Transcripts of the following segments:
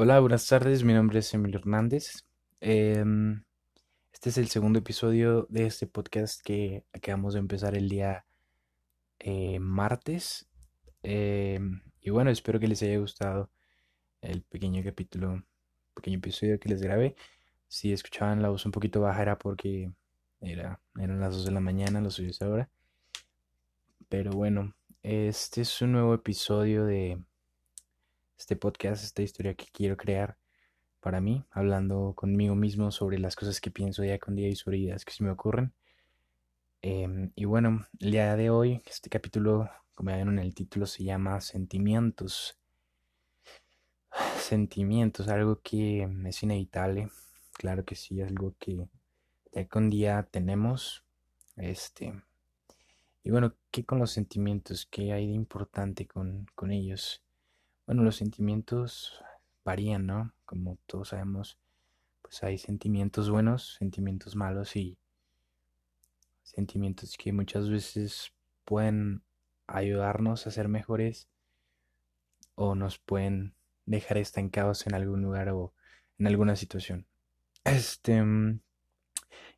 Hola, buenas tardes. Mi nombre es Emilio Hernández. Em, este es el segundo episodio de este podcast que acabamos de empezar el día eh, martes. Em, y bueno, espero que les haya gustado el pequeño capítulo, pequeño episodio que les grabé. Si escuchaban la voz un poquito baja era porque era, eran las 2 de la mañana, lo subí ahora. Pero bueno, este es un nuevo episodio de este podcast, esta historia que quiero crear para mí, hablando conmigo mismo sobre las cosas que pienso día con día y sobre ideas que se me ocurren. Em, y bueno, el día de hoy, este capítulo, como ya vieron en el título, se llama Sentimientos. Sentimientos, algo que es inevitable, claro que sí, algo que día con día tenemos. Este. Y bueno, ¿qué con los sentimientos? ¿Qué hay de importante con, con ellos? Bueno, los sentimientos varían, ¿no? Como todos sabemos, pues hay sentimientos buenos, sentimientos malos y sentimientos que muchas veces pueden ayudarnos a ser mejores o nos pueden dejar estancados en algún lugar o en alguna situación. Este, mm,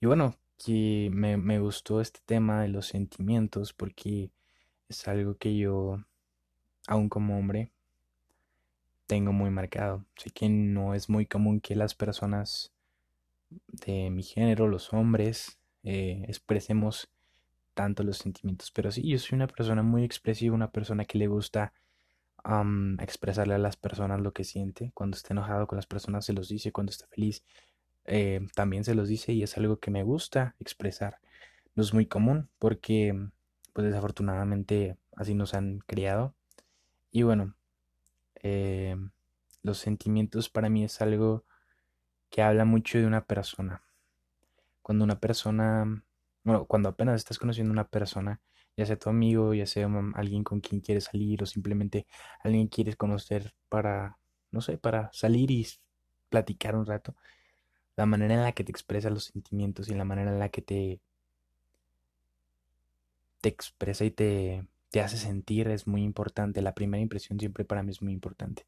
y bueno, que me, me gustó este tema de los sentimientos porque es algo que yo, aún como hombre, tengo muy marcado. Sé que no es muy común que las personas de mi género, los hombres, eh, expresemos tanto los sentimientos. Pero sí, yo soy una persona muy expresiva, una persona que le gusta expresarle a las personas lo que siente. Cuando está enojado con las personas se los dice, cuando está feliz eh, también se los dice y es algo que me gusta expresar. No es muy común porque pues desafortunadamente así nos han criado. Y bueno, eh, los sentimientos para mí es algo que habla mucho de una persona. Cuando una persona, bueno, cuando apenas estás conociendo a una persona, ya sea tu amigo, ya sea alguien con quien quieres salir o simplemente alguien quieres conocer para, no sé, para salir y platicar un rato, la manera en la que te expresa los sentimientos y la manera en la que te, te expresa y te, te hace sentir es muy importante. La primera impresión siempre para mí es muy importante.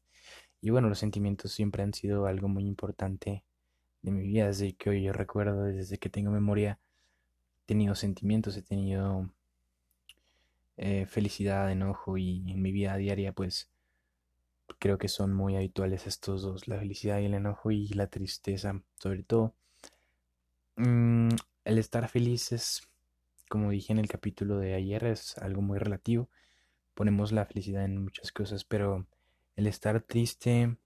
Y bueno, los sentimientos siempre han sido algo muy importante de mi vida. Desde que hoy yo recuerdo, desde que tengo memoria, he tenido sentimientos, he tenido eh, felicidad, enojo y en mi vida diaria pues creo que son muy habituales estos dos, la felicidad y el enojo y la tristeza sobre todo. Mm, el estar feliz es como dije en el capítulo de ayer, es algo muy relativo. Ponemos la felicidad en muchas cosas, pero el estar triste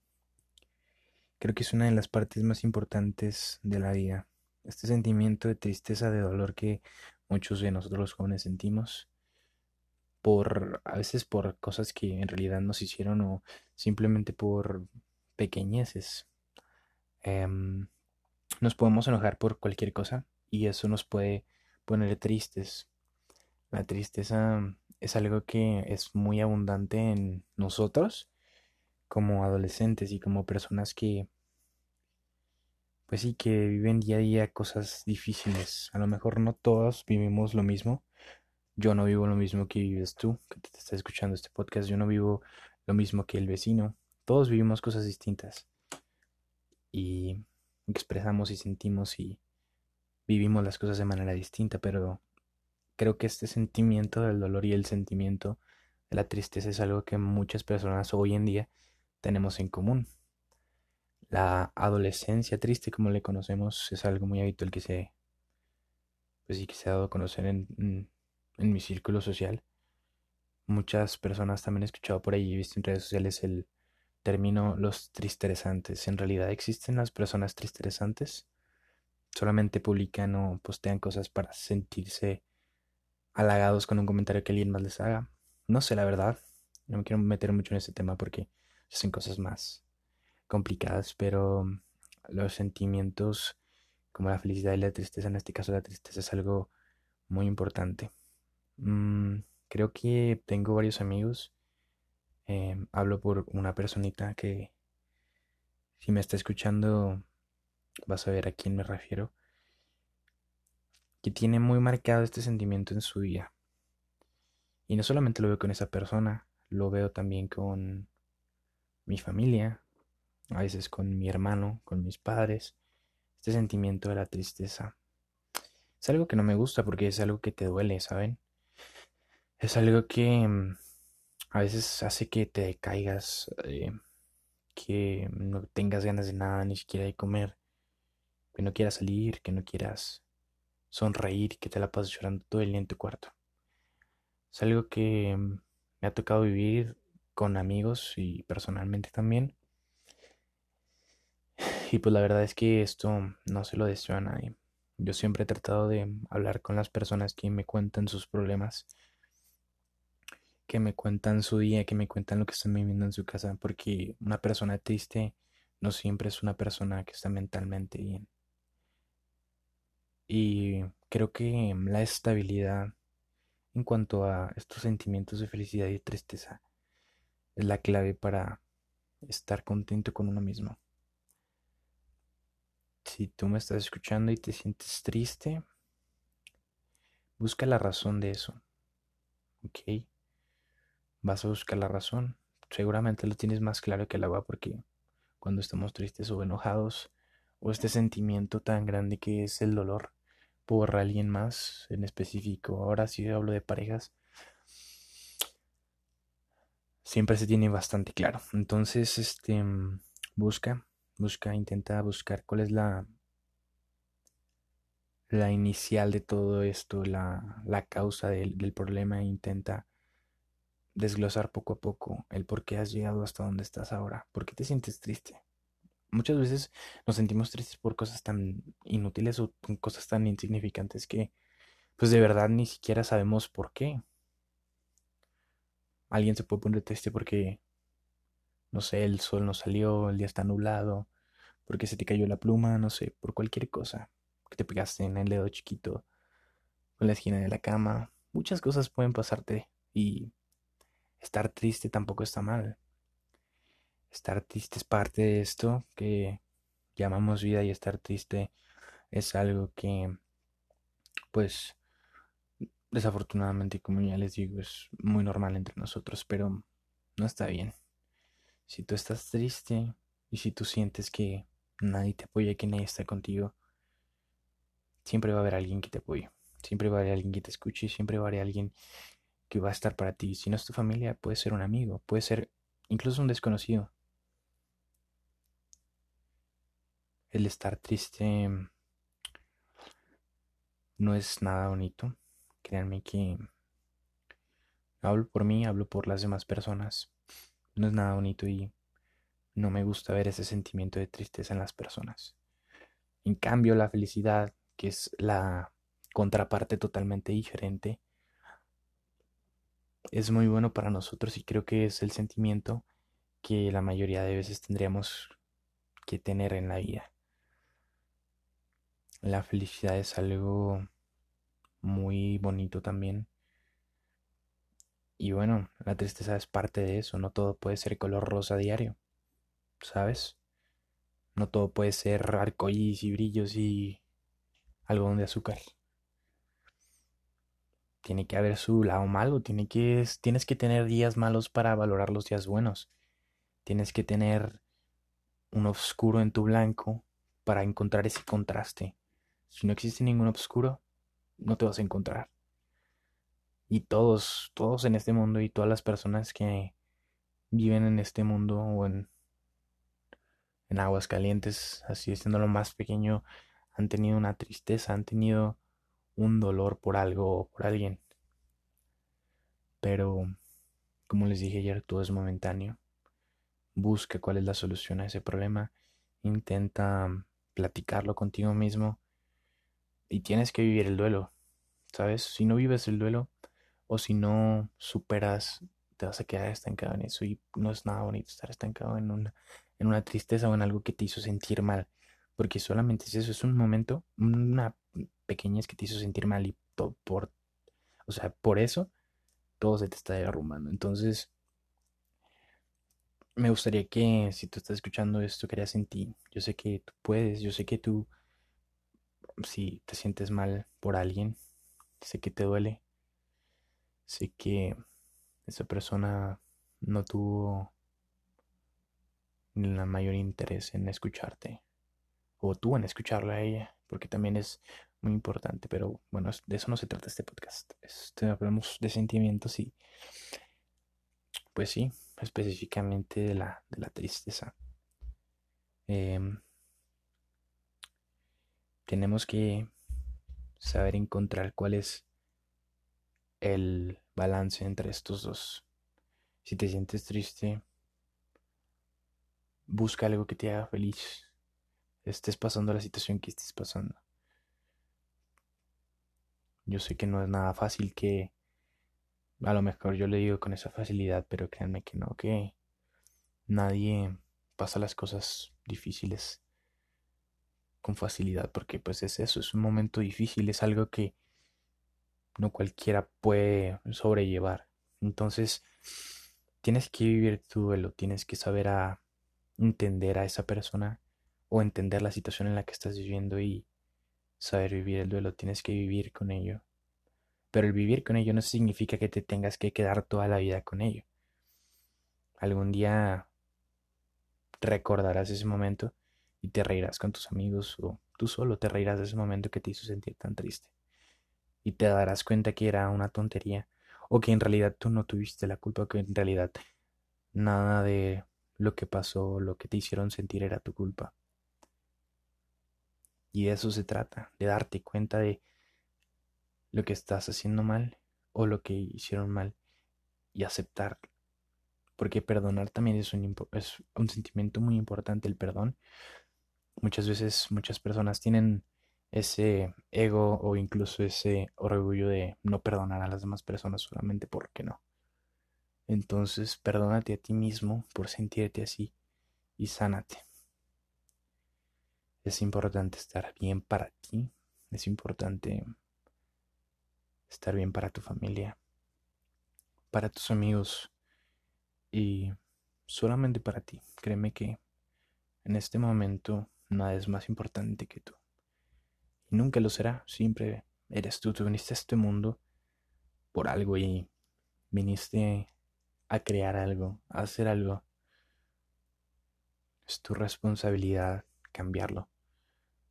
creo que es una de las partes más importantes de la vida. Este sentimiento de tristeza, de dolor que muchos de nosotros los jóvenes sentimos por a veces por cosas que en realidad nos hicieron o simplemente por pequeñeces. Em, nos podemos enojar por cualquier cosa y eso nos puede poner tristes. La tristeza es algo que es muy abundante en nosotros como adolescentes y como personas que pues sí que viven día a día cosas difíciles. A lo mejor no todos vivimos lo mismo. Yo no vivo lo mismo que vives tú, que te estás escuchando este podcast. Yo no vivo lo mismo que el vecino. Todos vivimos cosas distintas. Y expresamos y sentimos y vivimos las cosas de manera distinta, pero creo que este sentimiento del dolor y el sentimiento de la tristeza es algo que muchas personas hoy en día tenemos en común. La adolescencia triste, como le conocemos, es algo muy habitual que se, pues sí, que se ha dado a conocer en, en, mi círculo social. Muchas personas también he escuchado por ahí y visto en redes sociales el término los tristeresantes. ¿En realidad existen las personas tristeresantes? Solamente publican o postean cosas para sentirse halagados con un comentario que alguien más les haga. No sé, la verdad. No me quiero meter mucho en ese tema porque son cosas más complicadas, pero los sentimientos como la felicidad y la tristeza, en este caso la tristeza es algo muy importante. Mm, creo que tengo varios amigos. Em, hablo por una personita que si me está escuchando vas a ver a quién me refiero, que tiene muy marcado este sentimiento en su vida. Y no solamente lo veo con esa persona, lo veo también con mi familia, a veces con mi hermano, con mis padres, este sentimiento de la tristeza. Es algo que no me gusta porque es algo que te duele, ¿saben? Es algo que mm, a veces hace que te decaigas, eh, que no tengas ganas de nada, ni siquiera de comer, que no quieras salir, que no quieras sonreír, que te la pases llorando todo el día en tu cuarto. Es algo que me ha tocado vivir con amigos y personalmente también. Y pues la verdad es que esto no se lo deseo a nadie. Yo siempre he tratado de hablar con las personas que me cuentan sus problemas, que me cuentan su día, que me cuentan lo que están viviendo en su casa, porque una persona triste no siempre es una persona que está mentalmente bien. Y creo que la estabilidad en cuanto a estos sentimientos de felicidad y tristeza es la clave para estar contento con uno mismo. Si tú me estás escuchando y te sientes triste, busca la razón de eso. ¿Ok? Vas a buscar la razón. Seguramente lo tienes más claro que el agua porque cuando estamos tristes o enojados o este sentimiento tan grande que es el dolor por alguien más en específico, ahora sí hablo de parejas, siempre se tiene bastante claro. Entonces, este, busca, busca, intenta buscar cuál es la, la inicial de todo esto, la, la causa del, del problema intenta desglosar poco a poco el por qué has llegado hasta donde estás ahora, por qué te sientes triste. Muchas veces nos sentimos tristes por cosas tan inútiles o cosas tan insignificantes que pues de verdad ni siquiera sabemos por qué. Alguien se puede poner triste porque, no sé, el sol no salió, el día está nublado, porque se te cayó la pluma, no sé, por cualquier cosa que te pegaste en el dedo chiquito, en la esquina de la cama. Muchas cosas pueden pasarte y estar triste tampoco está mal. Estar triste es parte de esto que llamamos vida y estar triste es algo que, pues, Desafortunadamente, como ya les digo, es muy normal entre nosotros, pero no está bien. Si tú estás triste y si tú sientes que nadie te apoya, que nadie está contigo, siempre va a haber alguien que te apoye. Siempre va a haber alguien que te escuche, siempre va a haber alguien que va a estar para ti. Si no es tu familia, puede ser un amigo, puede ser incluso un desconocido. El estar triste no es nada bonito. Créanme que hablo por mí, hablo por las demás personas. No es nada bonito y no me gusta ver ese sentimiento de tristeza en las personas. En cambio, la felicidad, que es la contraparte totalmente diferente, es muy bueno para nosotros y creo que es el sentimiento que la mayoría de veces tendríamos que tener en la vida. La felicidad es algo muy bonito también. Y bueno, la tristeza es parte de eso, no todo puede ser color rosa diario, ¿sabes? No todo puede ser arcoíris y brillos y algodón de azúcar. Tiene que haber su lado malo, tienes que tener días malos para valorar los días buenos. Tienes que tener un oscuro en tu blanco para encontrar ese contraste. Si no existe ningún oscuro, no te vas a encontrar. Y todos, todos en este mundo y todas las personas que viven en este mundo o en, en aguas calientes, así siendo lo más pequeño, han tenido una tristeza, han tenido un dolor por algo o por alguien. Pero, como les dije ayer, todo es momentáneo. Busca cuál es la solución a ese problema. Intenta platicarlo contigo mismo y tienes que vivir el duelo, ¿sabes? Si no vives el duelo o si no superas, te vas a quedar estancado en eso y no es nada bonito estar estancado en una, en una tristeza o en algo que te hizo sentir mal, porque solamente es eso, es un momento, una pequeña que te hizo sentir mal y por, o sea, por eso todo se te está derrumbando. Entonces, me gustaría que si tú estás escuchando esto, creas en ti. Yo sé que tú puedes, yo sé que tú si te sientes mal por alguien, sé que te duele, sé que esa persona no tuvo la mayor interés en escucharte. O tú en escucharla a ella, porque también es muy importante. Pero bueno, de eso no se trata este podcast. Este, hablamos de sentimientos y, pues sí, específicamente de la, de la tristeza. Em, tenemos que saber encontrar cuál es el balance entre estos dos. Si te sientes triste, busca algo que te haga feliz. Estés pasando la situación que estés pasando. Yo sé que no es nada fácil que a lo mejor yo le digo con esa facilidad, pero créanme que no, que nadie pasa las cosas difíciles con facilidad, porque pues es eso, es un momento difícil, es algo que no cualquiera puede sobrellevar. Entonces, tienes que vivir tu duelo, tienes que saber a entender a esa persona o entender la situación en la que estás viviendo y saber vivir el duelo, tienes que vivir con ello. Pero el vivir con ello no significa que te tengas que quedar toda la vida con ello. Algún día recordarás ese momento y te reirás con tus amigos o tú solo te reirás de ese momento que te hizo sentir tan triste. Y te darás cuenta que era una tontería o que en realidad tú no tuviste la culpa, que en realidad nada de lo que pasó, lo que te hicieron sentir era tu culpa. Y de eso se trata, de darte cuenta de lo que estás haciendo mal o lo que hicieron mal y aceptar. Porque perdonar también es un, es un sentimiento muy importante, el perdón. Muchas veces muchas personas tienen ese ego o incluso ese orgullo de no perdonar a las demás personas solamente porque no. Entonces, perdónate a ti mismo por sentirte así y sánate. Es importante estar bien para ti, es importante estar bien para tu familia, para tus amigos y solamente para ti. Créeme que en este momento nada es más importante que tú. Y nunca lo será, siempre eres tú. Tú viniste a este mundo por algo y viniste a crear algo, a hacer algo. Es tu responsabilidad cambiarlo.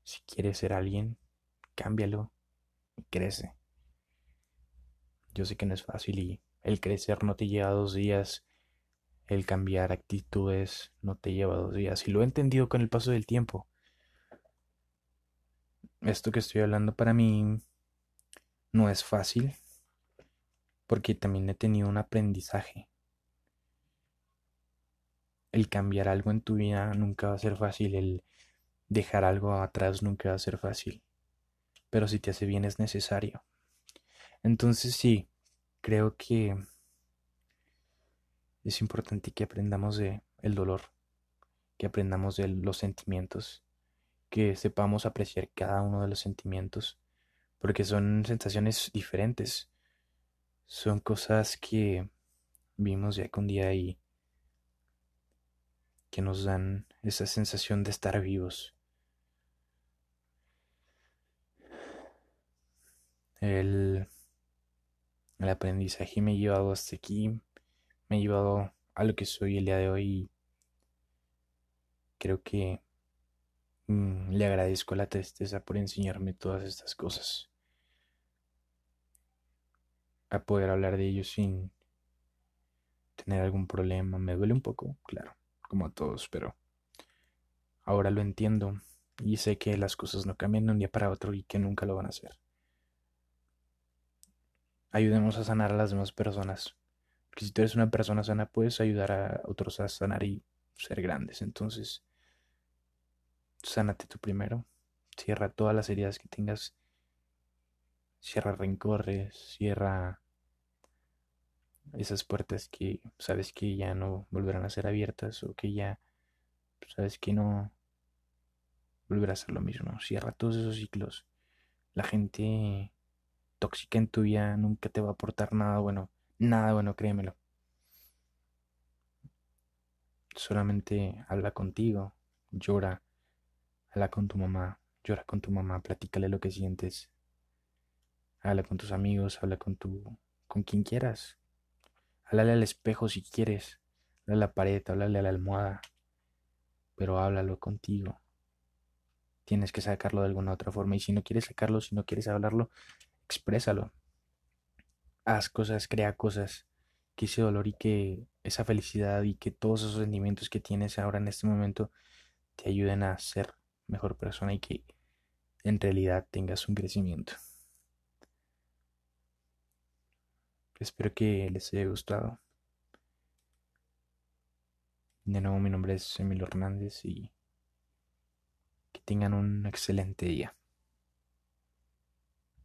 Si quieres ser alguien, cámbialo y crece. Yo sé que no es fácil y el crecer no te lleva dos días, el cambiar actitudes no te lleva dos días y lo he entendido con el paso del tiempo. Esto que estoy hablando para mí no es fácil porque también he tenido un aprendizaje el cambiar algo en tu vida nunca va a ser fácil, el dejar algo atrás nunca va a ser fácil, pero si te hace bien es necesario. Entonces sí, creo que es importante que aprendamos de el dolor, que aprendamos de los sentimientos, que sepamos apreciar cada uno de los sentimientos, porque son sensaciones diferentes, son cosas que vimos ya con día y que nos dan esa sensación de estar vivos. El, el aprendizaje me ha llevado hasta aquí, me ha llevado a lo que soy el día de hoy. Creo que mm, le agradezco a la tristeza por enseñarme todas estas cosas. A poder hablar de ellos sin tener algún problema. Me duele un poco, claro como a todos, pero ahora lo entiendo y sé que las cosas no cambian de un día para otro y que nunca lo van a hacer. Ayudemos a sanar a las demás personas. Porque si tú eres una persona sana, puedes ayudar a otros a sanar y ser grandes. Entonces, sánate tú primero. Cierra todas las heridas que tengas. Cierra rencores, cierra esas puertas que sabes que ya no volverán a ser abiertas o que ya sabes que no volverá a ser lo mismo. Cierra todos esos ciclos. La gente tóxica en tu vida nunca te va a aportar nada bueno. Nada bueno, créemelo. Solamente habla contigo, llora, habla con tu mamá, llora con tu mamá, platícale lo que sientes. Habla con tus amigos, habla con tu con quien quieras, Háblale al espejo si quieres. Háblale a la pared, háblale a la almohada. pero háblalo contigo. Tienes que sacarlo de alguna otra forma y si no quieres sacarlo, si no quieres hablarlo, exprésalo. Haz cosas, crea cosas que ese dolor y que esa felicidad y que todos esos sentimientos que tienes ahora en este momento te ayuden a ser mejor persona y que en realidad tengas un crecimiento. Espero que les haya gustado. De nuevo, mi nombre es Emilio Hernández y que tengan un excelente día.